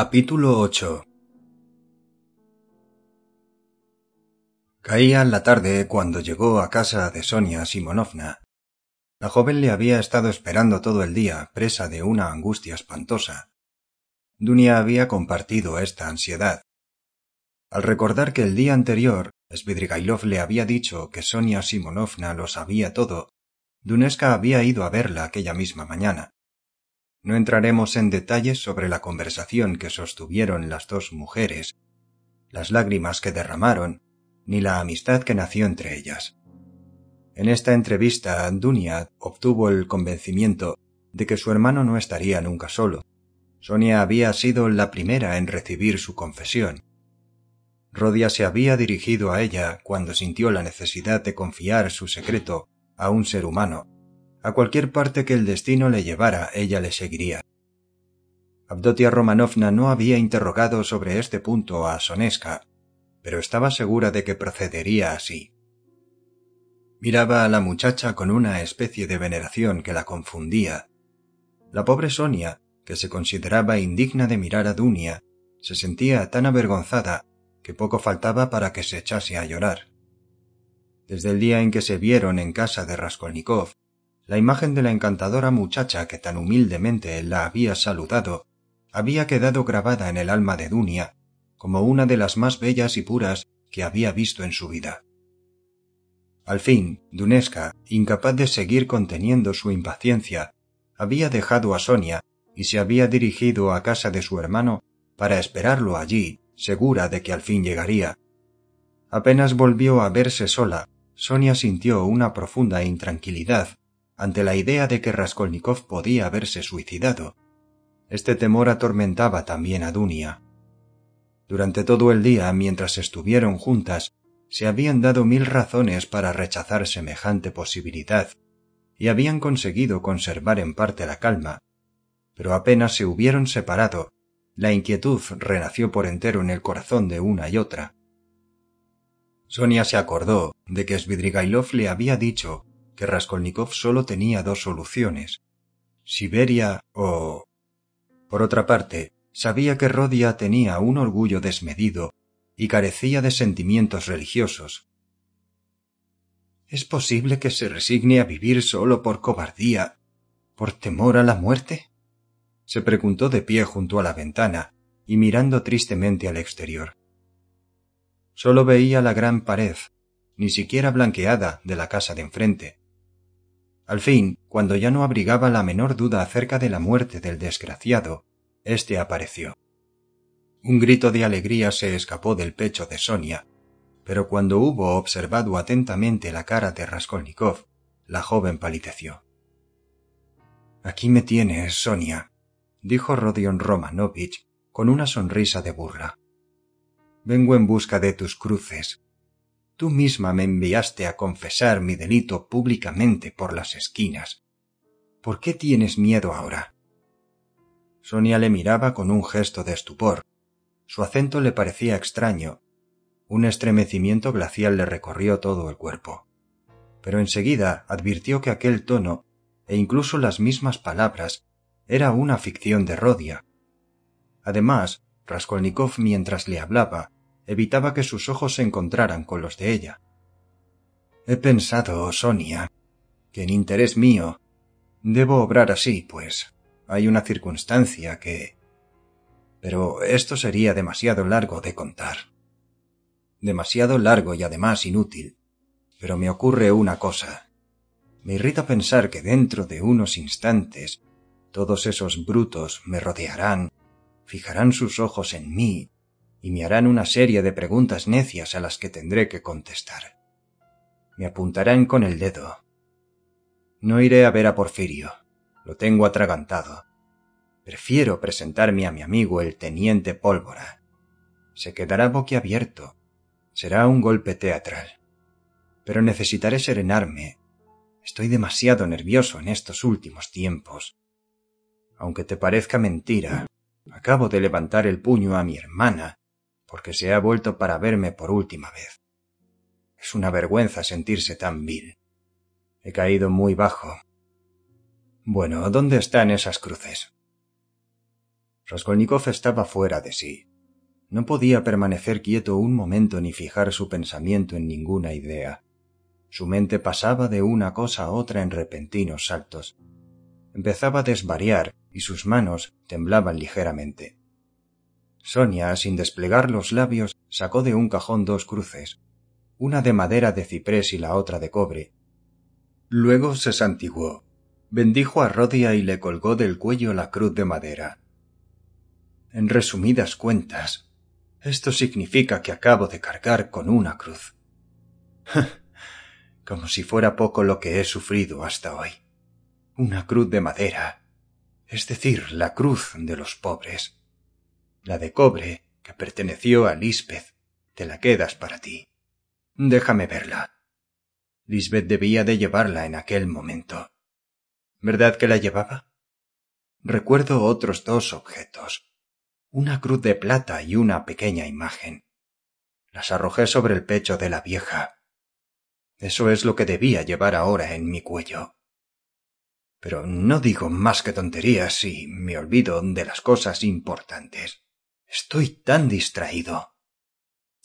Capítulo 8 Caía la tarde cuando llegó a casa de Sonia Simonovna. La joven le había estado esperando todo el día, presa de una angustia espantosa. Dunia había compartido esta ansiedad. Al recordar que el día anterior Svidrigailov le había dicho que Sonia Simonovna lo sabía todo, Duneska había ido a verla aquella misma mañana. No entraremos en detalles sobre la conversación que sostuvieron las dos mujeres, las lágrimas que derramaron, ni la amistad que nació entre ellas. En esta entrevista, Dunia obtuvo el convencimiento de que su hermano no estaría nunca solo. Sonia había sido la primera en recibir su confesión. Rodia se había dirigido a ella cuando sintió la necesidad de confiar su secreto a un ser humano, a cualquier parte que el destino le llevara, ella le seguiría. Abdotia Romanovna no había interrogado sobre este punto a Soneska, pero estaba segura de que procedería así. Miraba a la muchacha con una especie de veneración que la confundía. La pobre Sonia, que se consideraba indigna de mirar a Dunia, se sentía tan avergonzada que poco faltaba para que se echase a llorar. Desde el día en que se vieron en casa de Raskolnikov, la imagen de la encantadora muchacha que tan humildemente la había saludado había quedado grabada en el alma de Dunia como una de las más bellas y puras que había visto en su vida. Al fin, Duneska, incapaz de seguir conteniendo su impaciencia, había dejado a Sonia y se había dirigido a casa de su hermano para esperarlo allí, segura de que al fin llegaría. Apenas volvió a verse sola, Sonia sintió una profunda intranquilidad ante la idea de que Raskolnikov podía haberse suicidado. Este temor atormentaba también a Dunia. Durante todo el día, mientras estuvieron juntas, se habían dado mil razones para rechazar semejante posibilidad, y habían conseguido conservar en parte la calma, pero apenas se hubieron separado, la inquietud renació por entero en el corazón de una y otra. Sonia se acordó de que Svidrigailov le había dicho que Raskolnikov solo tenía dos soluciones, Siberia o... Por otra parte, sabía que Rodia tenía un orgullo desmedido y carecía de sentimientos religiosos. ¿Es posible que se resigne a vivir solo por cobardía, por temor a la muerte? se preguntó de pie junto a la ventana y mirando tristemente al exterior. Solo veía la gran pared, ni siquiera blanqueada, de la casa de enfrente, al fin, cuando ya no abrigaba la menor duda acerca de la muerte del desgraciado, éste apareció. Un grito de alegría se escapó del pecho de Sonia, pero cuando hubo observado atentamente la cara de Raskolnikov, la joven palideció. Aquí me tienes, Sonia, dijo Rodion Romanovich con una sonrisa de burla. Vengo en busca de tus cruces, Tú misma me enviaste a confesar mi delito públicamente por las esquinas. ¿Por qué tienes miedo ahora? Sonia le miraba con un gesto de estupor. Su acento le parecía extraño. Un estremecimiento glacial le recorrió todo el cuerpo. Pero enseguida advirtió que aquel tono, e incluso las mismas palabras, era una ficción de Rodia. Además, Raskolnikov mientras le hablaba evitaba que sus ojos se encontraran con los de ella. He pensado, Sonia, que en interés mío debo obrar así, pues hay una circunstancia que... Pero esto sería demasiado largo de contar. Demasiado largo y además inútil. Pero me ocurre una cosa. Me irrita pensar que dentro de unos instantes todos esos brutos me rodearán fijarán sus ojos en mí y me harán una serie de preguntas necias a las que tendré que contestar. Me apuntarán con el dedo. No iré a ver a Porfirio. Lo tengo atragantado. Prefiero presentarme a mi amigo el teniente Pólvora. Se quedará boquiabierto. Será un golpe teatral. Pero necesitaré serenarme. Estoy demasiado nervioso en estos últimos tiempos. Aunque te parezca mentira, acabo de levantar el puño a mi hermana porque se ha vuelto para verme por última vez. Es una vergüenza sentirse tan vil. He caído muy bajo. Bueno, ¿dónde están esas cruces? Raskolnikov estaba fuera de sí. No podía permanecer quieto un momento ni fijar su pensamiento en ninguna idea. Su mente pasaba de una cosa a otra en repentinos saltos. Empezaba a desvariar y sus manos temblaban ligeramente. Sonia, sin desplegar los labios, sacó de un cajón dos cruces, una de madera de ciprés y la otra de cobre. Luego se santiguó, bendijo a Rodia y le colgó del cuello la cruz de madera. En resumidas cuentas, esto significa que acabo de cargar con una cruz. Como si fuera poco lo que he sufrido hasta hoy. Una cruz de madera, es decir, la cruz de los pobres la de cobre, que perteneció a Lisbeth, te la quedas para ti. Déjame verla. Lisbeth debía de llevarla en aquel momento. ¿Verdad que la llevaba? Recuerdo otros dos objetos, una cruz de plata y una pequeña imagen. Las arrojé sobre el pecho de la vieja. Eso es lo que debía llevar ahora en mi cuello. Pero no digo más que tonterías y me olvido de las cosas importantes. Estoy tan distraído.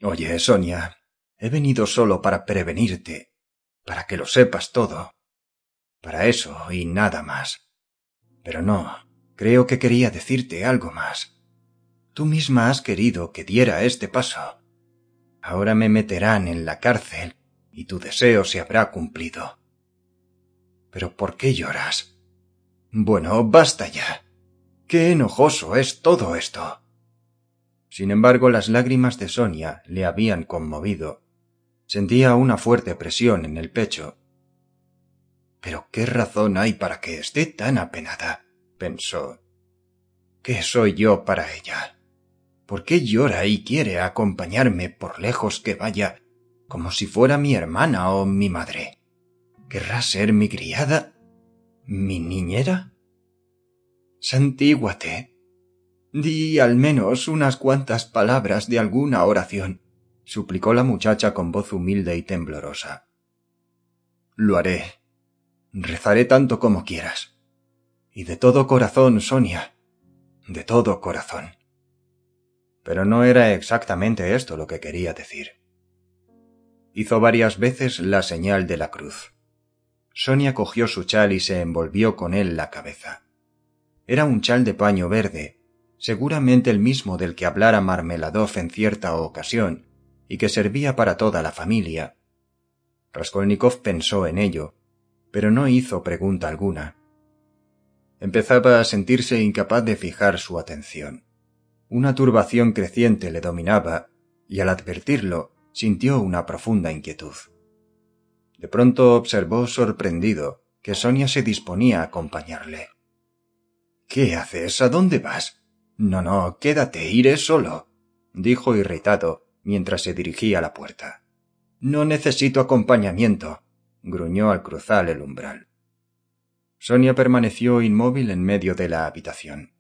Oye, Sonia, he venido solo para prevenirte, para que lo sepas todo. Para eso y nada más. Pero no, creo que quería decirte algo más. Tú misma has querido que diera este paso. Ahora me meterán en la cárcel y tu deseo se habrá cumplido. Pero ¿por qué lloras? Bueno, basta ya. Qué enojoso es todo esto. Sin embargo, las lágrimas de Sonia le habían conmovido. Sentía una fuerte presión en el pecho. Pero qué razón hay para que esté tan apenada, pensó. ¿Qué soy yo para ella? ¿Por qué llora y quiere acompañarme por lejos que vaya, como si fuera mi hermana o mi madre? ¿Querrá ser mi criada? ¿Mi niñera? Santíguate, Di al menos unas cuantas palabras de alguna oración, suplicó la muchacha con voz humilde y temblorosa. Lo haré. Rezaré tanto como quieras. Y de todo corazón, Sonia. De todo corazón. Pero no era exactamente esto lo que quería decir. Hizo varias veces la señal de la cruz. Sonia cogió su chal y se envolvió con él la cabeza. Era un chal de paño verde, seguramente el mismo del que hablara Marmeladov en cierta ocasión, y que servía para toda la familia. Raskolnikov pensó en ello, pero no hizo pregunta alguna. Empezaba a sentirse incapaz de fijar su atención. Una turbación creciente le dominaba, y al advertirlo sintió una profunda inquietud. De pronto observó sorprendido que Sonia se disponía a acompañarle. ¿Qué haces? ¿A dónde vas? No, no, quédate, iré solo, dijo irritado mientras se dirigía a la puerta. No necesito acompañamiento, gruñó al cruzar el umbral. Sonia permaneció inmóvil en medio de la habitación.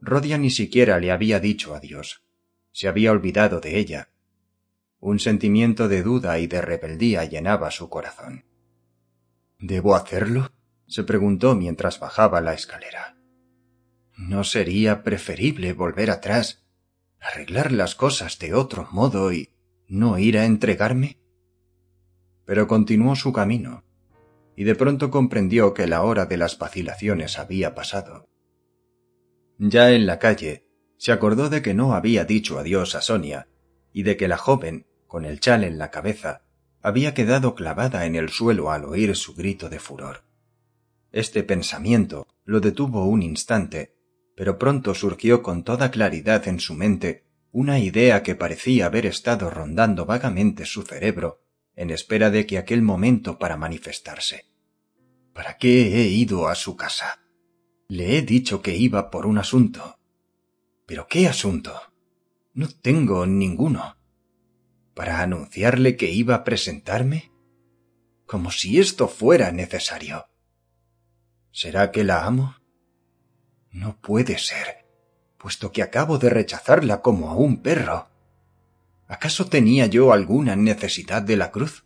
Rodia ni siquiera le había dicho adiós. Se había olvidado de ella. Un sentimiento de duda y de rebeldía llenaba su corazón. ¿Debo hacerlo? se preguntó mientras bajaba la escalera. ¿No sería preferible volver atrás, arreglar las cosas de otro modo y no ir a entregarme? Pero continuó su camino, y de pronto comprendió que la hora de las vacilaciones había pasado. Ya en la calle, se acordó de que no había dicho adiós a Sonia, y de que la joven, con el chal en la cabeza, había quedado clavada en el suelo al oír su grito de furor. Este pensamiento lo detuvo un instante pero pronto surgió con toda claridad en su mente una idea que parecía haber estado rondando vagamente su cerebro en espera de que aquel momento para manifestarse. ¿Para qué he ido a su casa? Le he dicho que iba por un asunto. ¿Pero qué asunto? No tengo ninguno. ¿Para anunciarle que iba a presentarme? Como si esto fuera necesario. ¿Será que la amo? No puede ser, puesto que acabo de rechazarla como a un perro. ¿Acaso tenía yo alguna necesidad de la cruz?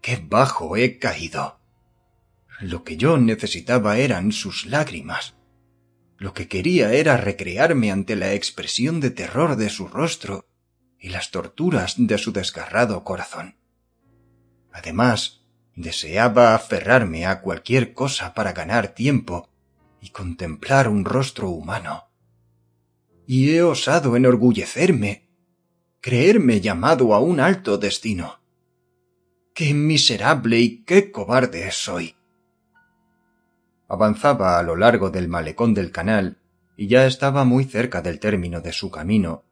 ¡Qué bajo he caído! Lo que yo necesitaba eran sus lágrimas. Lo que quería era recrearme ante la expresión de terror de su rostro y las torturas de su desgarrado corazón. Además, deseaba aferrarme a cualquier cosa para ganar tiempo y contemplar un rostro humano. Y he osado enorgullecerme, creerme llamado a un alto destino. ¡Qué miserable y qué cobarde soy! Avanzaba a lo largo del malecón del canal y ya estaba muy cerca del término de su camino,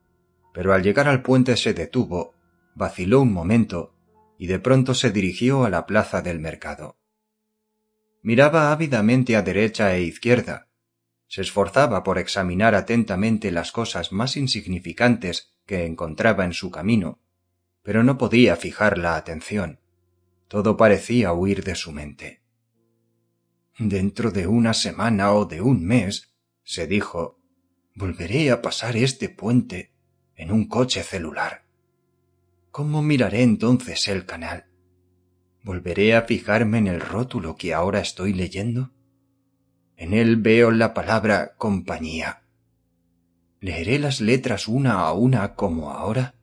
pero al llegar al puente se detuvo, vaciló un momento y de pronto se dirigió a la plaza del mercado. Miraba ávidamente a derecha e izquierda. Se esforzaba por examinar atentamente las cosas más insignificantes que encontraba en su camino, pero no podía fijar la atención. Todo parecía huir de su mente. Dentro de una semana o de un mes, se dijo, volveré a pasar este puente en un coche celular. ¿Cómo miraré entonces el canal? ¿Volveré a fijarme en el rótulo que ahora estoy leyendo? En él veo la palabra compañía. ¿Leeré las letras una a una como ahora?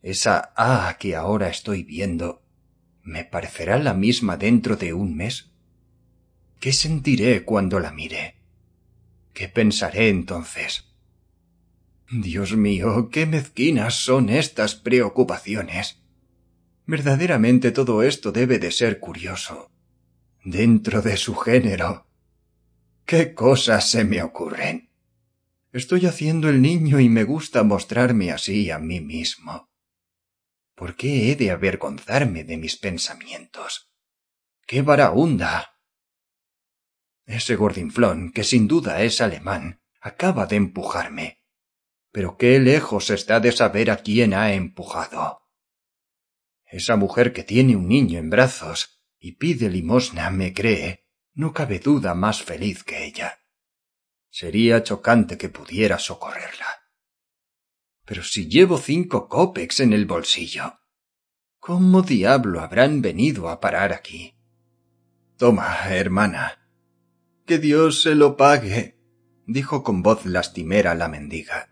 Esa A que ahora estoy viendo, ¿me parecerá la misma dentro de un mes? ¿Qué sentiré cuando la mire? ¿Qué pensaré entonces? Dios mío, qué mezquinas son estas preocupaciones. Verdaderamente todo esto debe de ser curioso. Dentro de su género. ¿Qué cosas se me ocurren? Estoy haciendo el niño y me gusta mostrarme así a mí mismo. ¿Por qué he de avergonzarme de mis pensamientos? ¡Qué varaunda! Ese gordinflón, que sin duda es alemán, acaba de empujarme. Pero qué lejos está de saber a quién ha empujado. Esa mujer que tiene un niño en brazos y pide limosna me cree, no cabe duda más feliz que ella. Sería chocante que pudiera socorrerla. Pero si llevo cinco copex en el bolsillo, ¿cómo diablo habrán venido a parar aquí? Toma, hermana, que Dios se lo pague, dijo con voz lastimera la mendiga.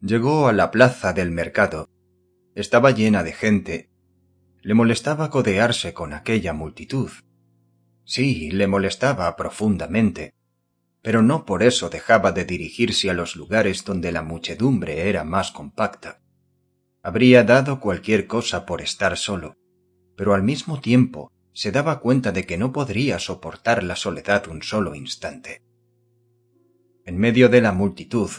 Llegó a la plaza del mercado. Estaba llena de gente. Le molestaba codearse con aquella multitud. Sí, le molestaba profundamente, pero no por eso dejaba de dirigirse a los lugares donde la muchedumbre era más compacta. Habría dado cualquier cosa por estar solo, pero al mismo tiempo se daba cuenta de que no podría soportar la soledad un solo instante. En medio de la multitud,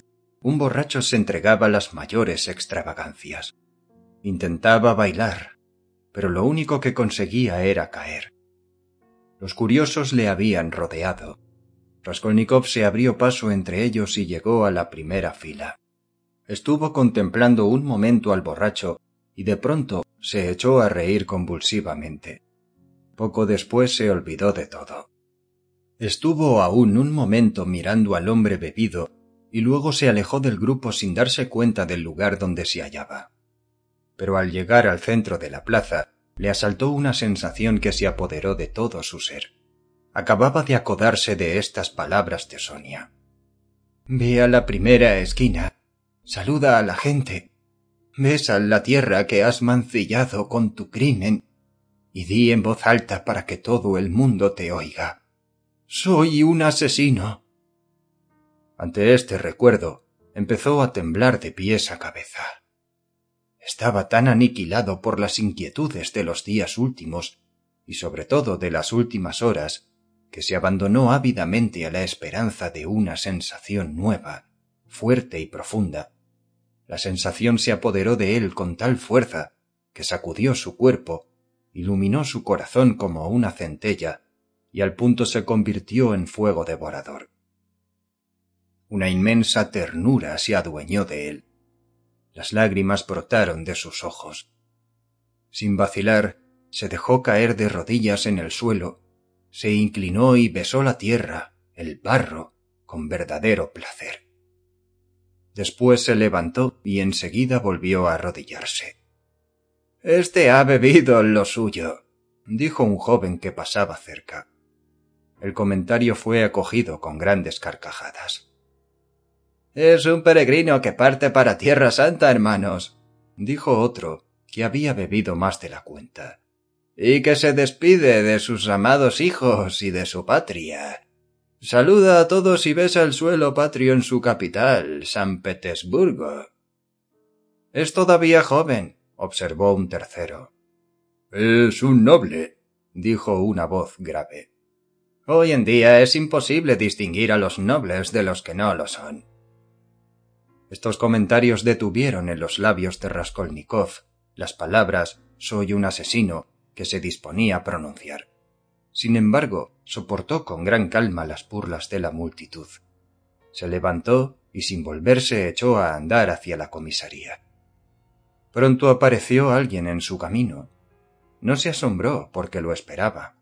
un borracho se entregaba a las mayores extravagancias. Intentaba bailar, pero lo único que conseguía era caer. Los curiosos le habían rodeado. Raskolnikov se abrió paso entre ellos y llegó a la primera fila. Estuvo contemplando un momento al borracho y de pronto se echó a reír convulsivamente. Poco después se olvidó de todo. Estuvo aún un momento mirando al hombre bebido y luego se alejó del grupo sin darse cuenta del lugar donde se hallaba. Pero al llegar al centro de la plaza, le asaltó una sensación que se apoderó de todo su ser. Acababa de acodarse de estas palabras de Sonia. Ve a la primera esquina, saluda a la gente, besa la tierra que has mancillado con tu crimen y di en voz alta para que todo el mundo te oiga. Soy un asesino. Ante este recuerdo, empezó a temblar de pies a cabeza. Estaba tan aniquilado por las inquietudes de los días últimos, y sobre todo de las últimas horas, que se abandonó ávidamente a la esperanza de una sensación nueva, fuerte y profunda. La sensación se apoderó de él con tal fuerza que sacudió su cuerpo, iluminó su corazón como una centella, y al punto se convirtió en fuego devorador. Una inmensa ternura se adueñó de él. Las lágrimas brotaron de sus ojos. Sin vacilar, se dejó caer de rodillas en el suelo, se inclinó y besó la tierra, el barro, con verdadero placer. Después se levantó y enseguida volvió a arrodillarse. Este ha bebido lo suyo, dijo un joven que pasaba cerca. El comentario fue acogido con grandes carcajadas. Es un peregrino que parte para Tierra Santa, hermanos, dijo otro, que había bebido más de la cuenta, y que se despide de sus amados hijos y de su patria. Saluda a todos y besa el suelo patrio en su capital, San Petersburgo. Es todavía joven, observó un tercero. Es un noble, dijo una voz grave. Hoy en día es imposible distinguir a los nobles de los que no lo son. Estos comentarios detuvieron en los labios de Raskolnikov las palabras soy un asesino que se disponía a pronunciar. Sin embargo, soportó con gran calma las burlas de la multitud. Se levantó y sin volverse echó a andar hacia la comisaría. Pronto apareció alguien en su camino. No se asombró porque lo esperaba.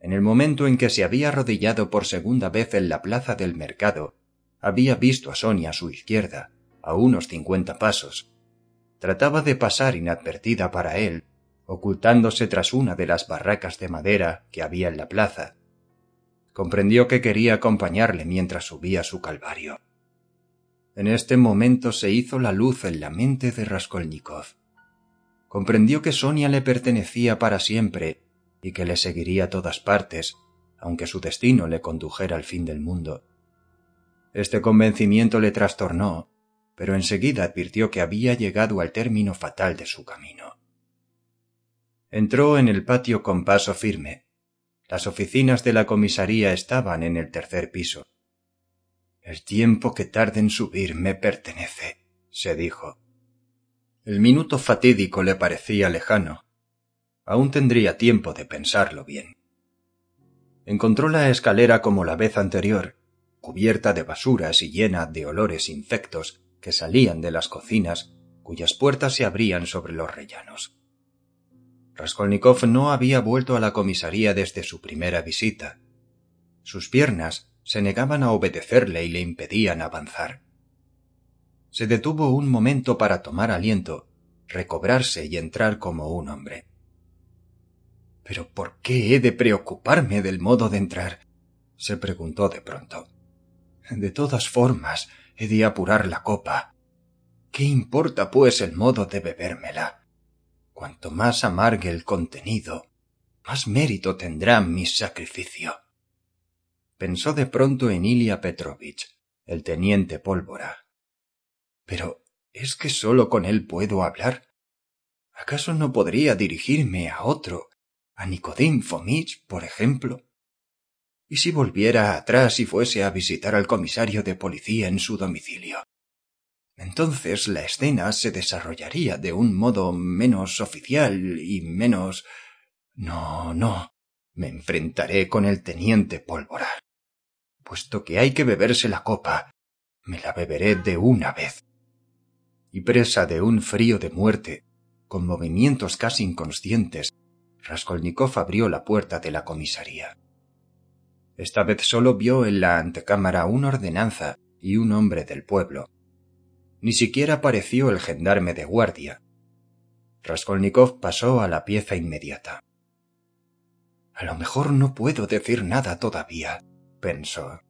En el momento en que se había arrodillado por segunda vez en la plaza del mercado, había visto a Sonia a su izquierda, a unos cincuenta pasos, trataba de pasar inadvertida para él, ocultándose tras una de las barracas de madera que había en la plaza. Comprendió que quería acompañarle mientras subía su calvario. En este momento se hizo la luz en la mente de Raskolnikov. Comprendió que Sonia le pertenecía para siempre y que le seguiría a todas partes, aunque su destino le condujera al fin del mundo. Este convencimiento le trastornó pero enseguida advirtió que había llegado al término fatal de su camino. Entró en el patio con paso firme. Las oficinas de la comisaría estaban en el tercer piso. El tiempo que tarde en subir me pertenece, se dijo. El minuto fatídico le parecía lejano. Aún tendría tiempo de pensarlo bien. Encontró la escalera como la vez anterior, cubierta de basuras y llena de olores infectos que salían de las cocinas cuyas puertas se abrían sobre los rellanos. Raskolnikov no había vuelto a la comisaría desde su primera visita. Sus piernas se negaban a obedecerle y le impedían avanzar. Se detuvo un momento para tomar aliento, recobrarse y entrar como un hombre. Pero ¿por qué he de preocuparme del modo de entrar? se preguntó de pronto. De todas formas, he de apurar la copa. ¿Qué importa, pues, el modo de bebérmela? Cuanto más amargue el contenido, más mérito tendrá mi sacrificio. Pensó de pronto en Ilia Petrovich, el teniente pólvora. Pero ¿es que sólo con él puedo hablar? ¿Acaso no podría dirigirme a otro, a Nicodim Fomich, por ejemplo? ¿Y si volviera atrás y fuese a visitar al comisario de policía en su domicilio? Entonces la escena se desarrollaría de un modo menos oficial y menos. No, no. Me enfrentaré con el teniente pólvora. Puesto que hay que beberse la copa, me la beberé de una vez. Y presa de un frío de muerte, con movimientos casi inconscientes, Raskolnikov abrió la puerta de la comisaría. Esta vez solo vio en la antecámara una ordenanza y un hombre del pueblo. Ni siquiera apareció el gendarme de guardia. Raskolnikov pasó a la pieza inmediata. A lo mejor no puedo decir nada todavía, pensó.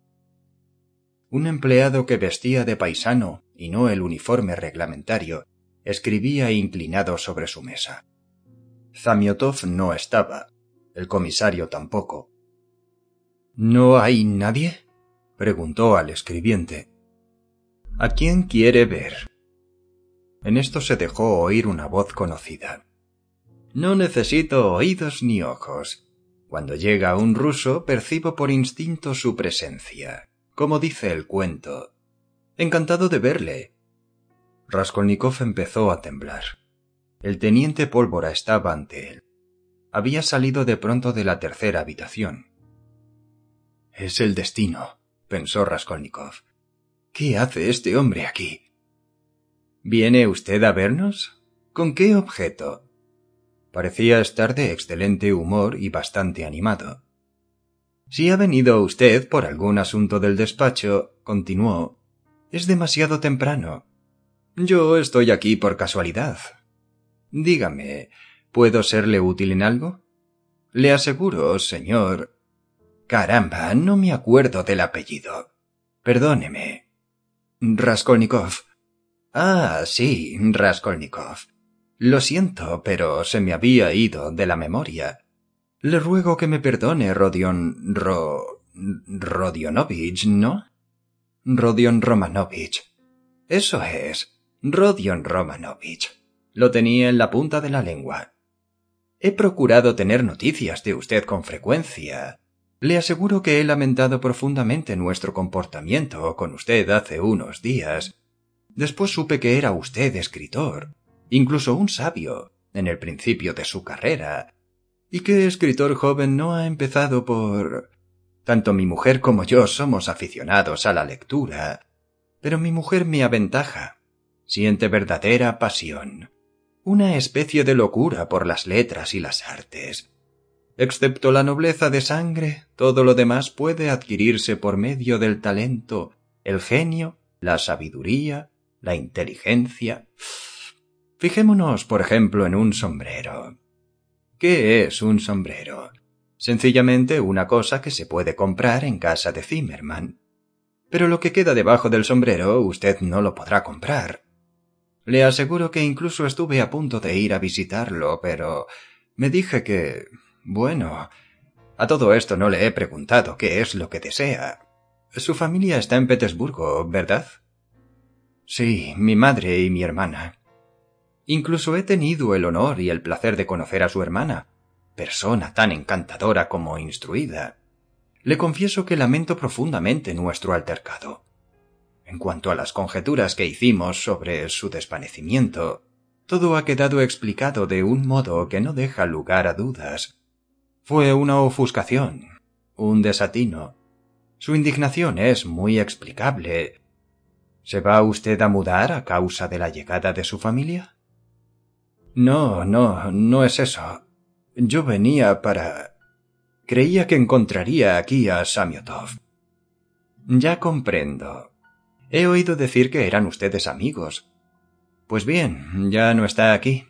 Un empleado que vestía de paisano y no el uniforme reglamentario escribía inclinado sobre su mesa. Zamiotov no estaba, el comisario tampoco, ¿No hay nadie? preguntó al escribiente. ¿A quién quiere ver? En esto se dejó oír una voz conocida. No necesito oídos ni ojos. Cuando llega un ruso percibo por instinto su presencia, como dice el cuento. Encantado de verle. Raskolnikov empezó a temblar. El teniente Pólvora estaba ante él. Había salido de pronto de la tercera habitación. Es el destino, pensó Raskolnikov. ¿Qué hace este hombre aquí? ¿Viene usted a vernos? ¿Con qué objeto? Parecía estar de excelente humor y bastante animado. Si ha venido usted por algún asunto del despacho, continuó, es demasiado temprano. Yo estoy aquí por casualidad. Dígame, ¿puedo serle útil en algo? Le aseguro, señor. Caramba, no me acuerdo del apellido. Perdóneme. Raskolnikov. Ah, sí, Raskolnikov. Lo siento, pero se me había ido de la memoria. Le ruego que me perdone, Rodion... Ro... Rodionovich, ¿no? Rodion Romanovich. Eso es, Rodion Romanovich. Lo tenía en la punta de la lengua. He procurado tener noticias de usted con frecuencia. Le aseguro que he lamentado profundamente nuestro comportamiento con usted hace unos días. Después supe que era usted escritor, incluso un sabio, en el principio de su carrera. ¿Y qué escritor joven no ha empezado por... Tanto mi mujer como yo somos aficionados a la lectura, pero mi mujer me aventaja. Siente verdadera pasión, una especie de locura por las letras y las artes. Excepto la nobleza de sangre, todo lo demás puede adquirirse por medio del talento, el genio, la sabiduría, la inteligencia. Fijémonos, por ejemplo, en un sombrero. ¿Qué es un sombrero? Sencillamente una cosa que se puede comprar en casa de Zimmerman. Pero lo que queda debajo del sombrero usted no lo podrá comprar. Le aseguro que incluso estuve a punto de ir a visitarlo, pero me dije que... bueno... A todo esto no le he preguntado qué es lo que desea. Su familia está en Petersburgo, ¿verdad? Sí, mi madre y mi hermana. Incluso he tenido el honor y el placer de conocer a su hermana, persona tan encantadora como instruida. Le confieso que lamento profundamente nuestro altercado. En cuanto a las conjeturas que hicimos sobre su desvanecimiento, todo ha quedado explicado de un modo que no deja lugar a dudas. Fue una ofuscación, un desatino. Su indignación es muy explicable. ¿Se va usted a mudar a causa de la llegada de su familia? No, no, no es eso. Yo venía para... Creía que encontraría aquí a Samiotov. Ya comprendo. He oído decir que eran ustedes amigos. Pues bien, ya no está aquí.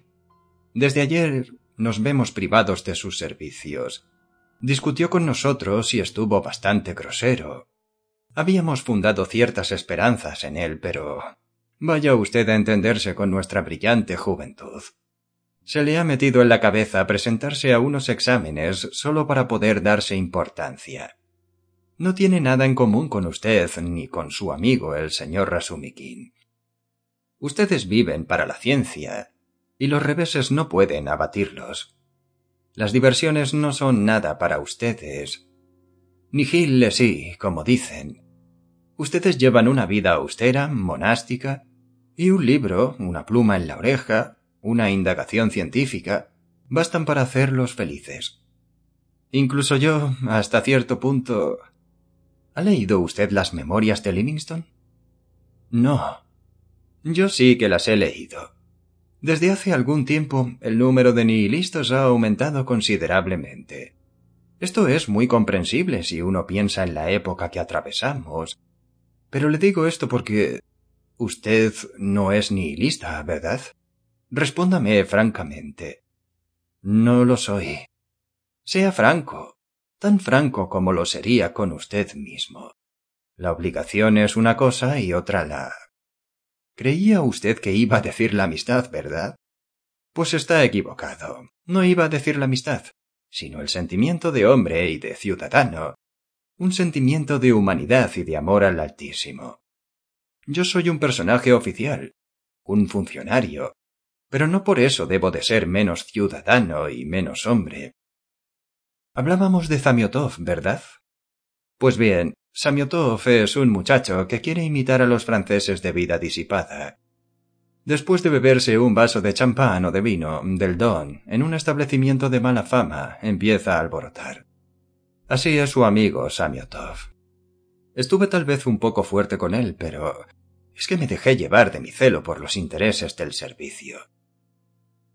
Desde ayer nos vemos privados de sus servicios. Discutió con nosotros y estuvo bastante grosero. Habíamos fundado ciertas esperanzas en él, pero vaya usted a entenderse con nuestra brillante juventud. Se le ha metido en la cabeza presentarse a unos exámenes solo para poder darse importancia no tiene nada en común con usted ni con su amigo el señor Rasumikin. Ustedes viven para la ciencia, y los reveses no pueden abatirlos. Las diversiones no son nada para ustedes. Ni Gil le sí, como dicen. Ustedes llevan una vida austera, monástica, y un libro, una pluma en la oreja, una indagación científica, bastan para hacerlos felices. Incluso yo, hasta cierto punto, ¿Ha leído usted las memorias de Livingston? No. Yo sí que las he leído. Desde hace algún tiempo el número de nihilistas ha aumentado considerablemente. Esto es muy comprensible si uno piensa en la época que atravesamos. Pero le digo esto porque usted no es nihilista, ¿verdad? Respóndame francamente. No lo soy. Sea franco tan franco como lo sería con usted mismo. La obligación es una cosa y otra la... Creía usted que iba a decir la amistad, ¿verdad? Pues está equivocado. No iba a decir la amistad, sino el sentimiento de hombre y de ciudadano, un sentimiento de humanidad y de amor al Altísimo. Yo soy un personaje oficial, un funcionario, pero no por eso debo de ser menos ciudadano y menos hombre. Hablábamos de Zamiotov, ¿verdad? Pues bien, Samiotov es un muchacho que quiere imitar a los franceses de vida disipada. Después de beberse un vaso de champán o de vino del Don en un establecimiento de mala fama, empieza a alborotar. Así es su amigo Samiotov. Estuve tal vez un poco fuerte con él, pero es que me dejé llevar de mi celo por los intereses del servicio.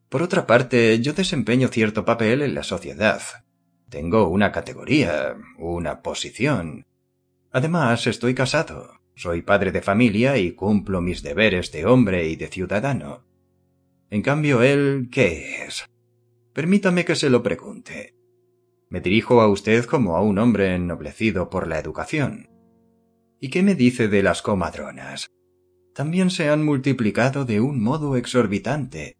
Por otra parte, yo desempeño cierto papel en la sociedad. Tengo una categoría, una posición. Además, estoy casado. Soy padre de familia y cumplo mis deberes de hombre y de ciudadano. En cambio, él, ¿qué es? Permítame que se lo pregunte. Me dirijo a usted como a un hombre ennoblecido por la educación. ¿Y qué me dice de las comadronas? También se han multiplicado de un modo exorbitante.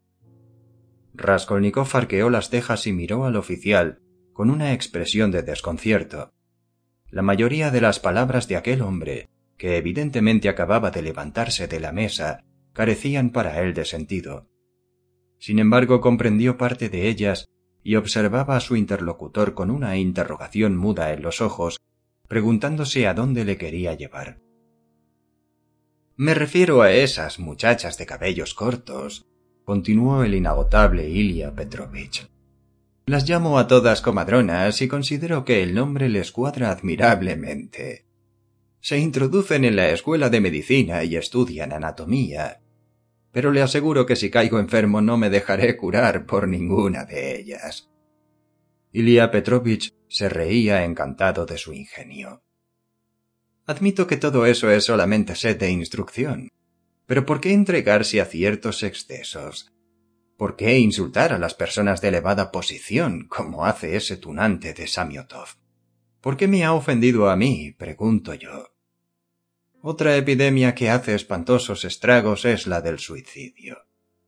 Raskolnikov arqueó las cejas y miró al oficial con una expresión de desconcierto. La mayoría de las palabras de aquel hombre que evidentemente acababa de levantarse de la mesa, carecían para él de sentido. Sin embargo, comprendió parte de ellas y observaba a su interlocutor con una interrogación muda en los ojos, preguntándose a dónde le quería llevar. Me refiero a esas muchachas de cabellos cortos, continuó el inagotable Ilya Petrovich. Las llamo a todas comadronas y considero que el nombre les cuadra admirablemente se introducen en la escuela de medicina y estudian anatomía. Pero le aseguro que si caigo enfermo no me dejaré curar por ninguna de ellas. Ilya Petrovich se reía encantado de su ingenio. Admito que todo eso es solamente sed de instrucción. Pero ¿por qué entregarse a ciertos excesos? ¿Por qué insultar a las personas de elevada posición, como hace ese tunante de Samiotov? ¿Por qué me ha ofendido a mí? pregunto yo. Otra epidemia que hace espantosos estragos es la del suicidio.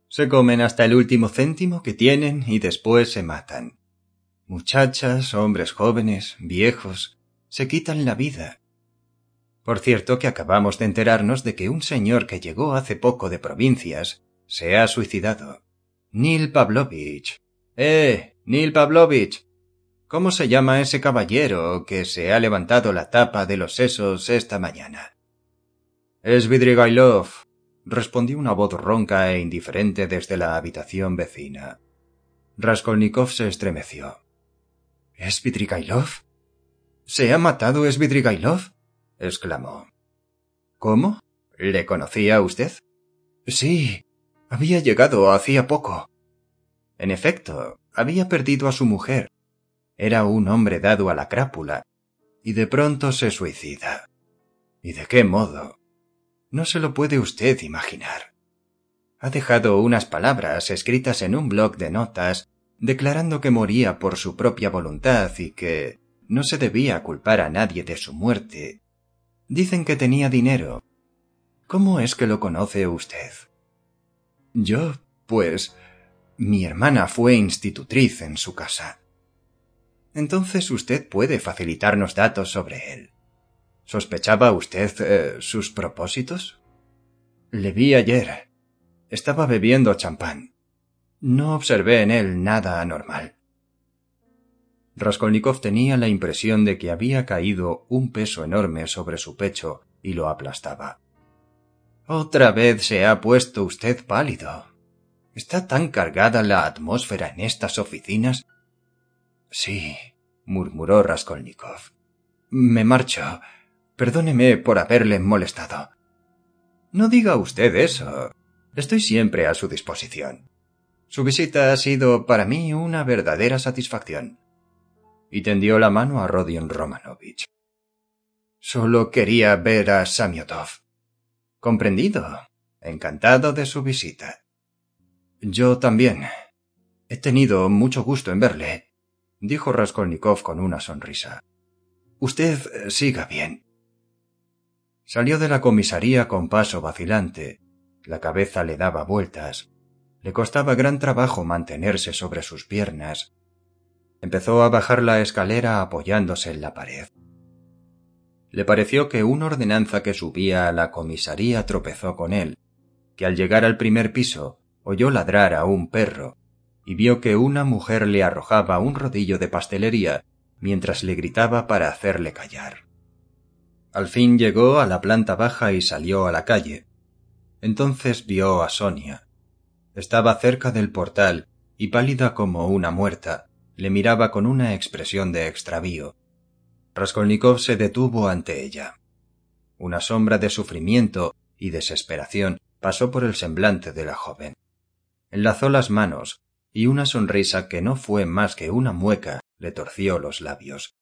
Se comen hasta el último céntimo que tienen y después se matan. Muchachas, hombres jóvenes, viejos, se quitan la vida. Por cierto que acabamos de enterarnos de que un señor que llegó hace poco de provincias se ha suicidado. Nil Pavlovich. ¡Eh! Nil Pavlovich. ¿Cómo se llama ese caballero que se ha levantado la tapa de los sesos esta mañana? Es Vidrigailov, respondió una voz ronca e indiferente desde la habitación vecina. Raskolnikov se estremeció. ¿Es Vidrigailov? ¿Se ha matado Svidrigailov? exclamó. ¿Cómo? ¿Le conocía usted? Sí, había llegado hacía poco. En efecto, había perdido a su mujer. Era un hombre dado a la crápula, y de pronto se suicida. ¿Y de qué modo? No se lo puede usted imaginar. Ha dejado unas palabras escritas en un bloc de notas declarando que moría por su propia voluntad y que no se debía culpar a nadie de su muerte. Dicen que tenía dinero. ¿Cómo es que lo conoce usted? Yo, pues, mi hermana fue institutriz en su casa. Entonces usted puede facilitarnos datos sobre él. ¿Sospechaba usted eh, sus propósitos? Le vi ayer. Estaba bebiendo champán. No observé en él nada anormal. Raskolnikov tenía la impresión de que había caído un peso enorme sobre su pecho y lo aplastaba. Otra vez se ha puesto usted pálido. ¿Está tan cargada la atmósfera en estas oficinas? Sí, murmuró Raskolnikov. Me marcho. Perdóneme por haberle molestado. No diga usted eso. Estoy siempre a su disposición. Su visita ha sido para mí una verdadera satisfacción. Y tendió la mano a Rodion Romanovich. Solo quería ver a Samiotov. Comprendido. Encantado de su visita. Yo también. He tenido mucho gusto en verle, dijo Raskolnikov con una sonrisa. Usted siga bien. Salió de la comisaría con paso vacilante. La cabeza le daba vueltas. Le costaba gran trabajo mantenerse sobre sus piernas. Empezó a bajar la escalera apoyándose en la pared. Le pareció que una ordenanza que subía a la comisaría tropezó con él, que al llegar al primer piso oyó ladrar a un perro y vio que una mujer le arrojaba un rodillo de pastelería mientras le gritaba para hacerle callar. Al fin llegó a la planta baja y salió a la calle. Entonces vio a Sonia. Estaba cerca del portal y pálida como una muerta, le miraba con una expresión de extravío. Raskolnikov se detuvo ante ella. Una sombra de sufrimiento y desesperación pasó por el semblante de la joven. Enlazó las manos, y una sonrisa que no fue más que una mueca le torció los labios.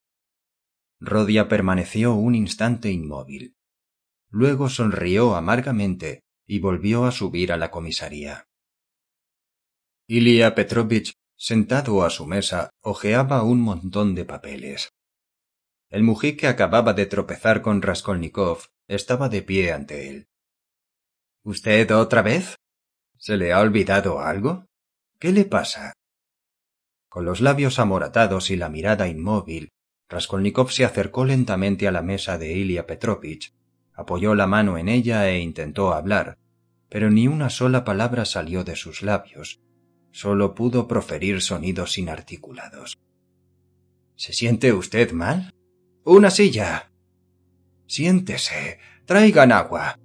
Rodia permaneció un instante inmóvil. Luego sonrió amargamente y volvió a subir a la comisaría. Ilia Petrovich, sentado a su mesa, hojeaba un montón de papeles. El mují que acababa de tropezar con Raskolnikov estaba de pie ante él. ¿Usted otra vez? ¿Se le ha olvidado algo? ¿Qué le pasa? Con los labios amoratados y la mirada inmóvil, Raskolnikov se acercó lentamente a la mesa de Ilia Petrovich, apoyó la mano en ella e intentó hablar, pero ni una sola palabra salió de sus labios, solo pudo proferir sonidos inarticulados. ¿Se siente usted mal? Una silla. Siéntese. Traigan agua.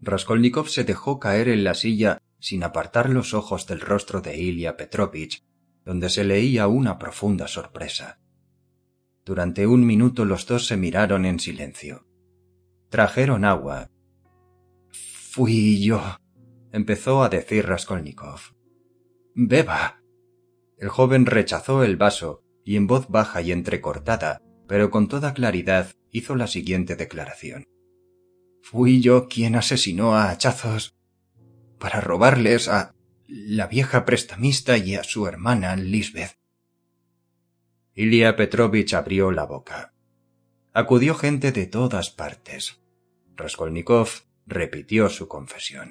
Raskolnikov se dejó caer en la silla sin apartar los ojos del rostro de Ilya Petrovich, donde se leía una profunda sorpresa. Durante un minuto los dos se miraron en silencio. Trajeron agua. Fui yo, empezó a decir Raskolnikov. Beba. El joven rechazó el vaso y en voz baja y entrecortada, pero con toda claridad, hizo la siguiente declaración. Fui yo quien asesinó a hachazos para robarles a la vieja prestamista y a su hermana Lisbeth. Ilya Petrovich abrió la boca. Acudió gente de todas partes. Raskolnikov repitió su confesión.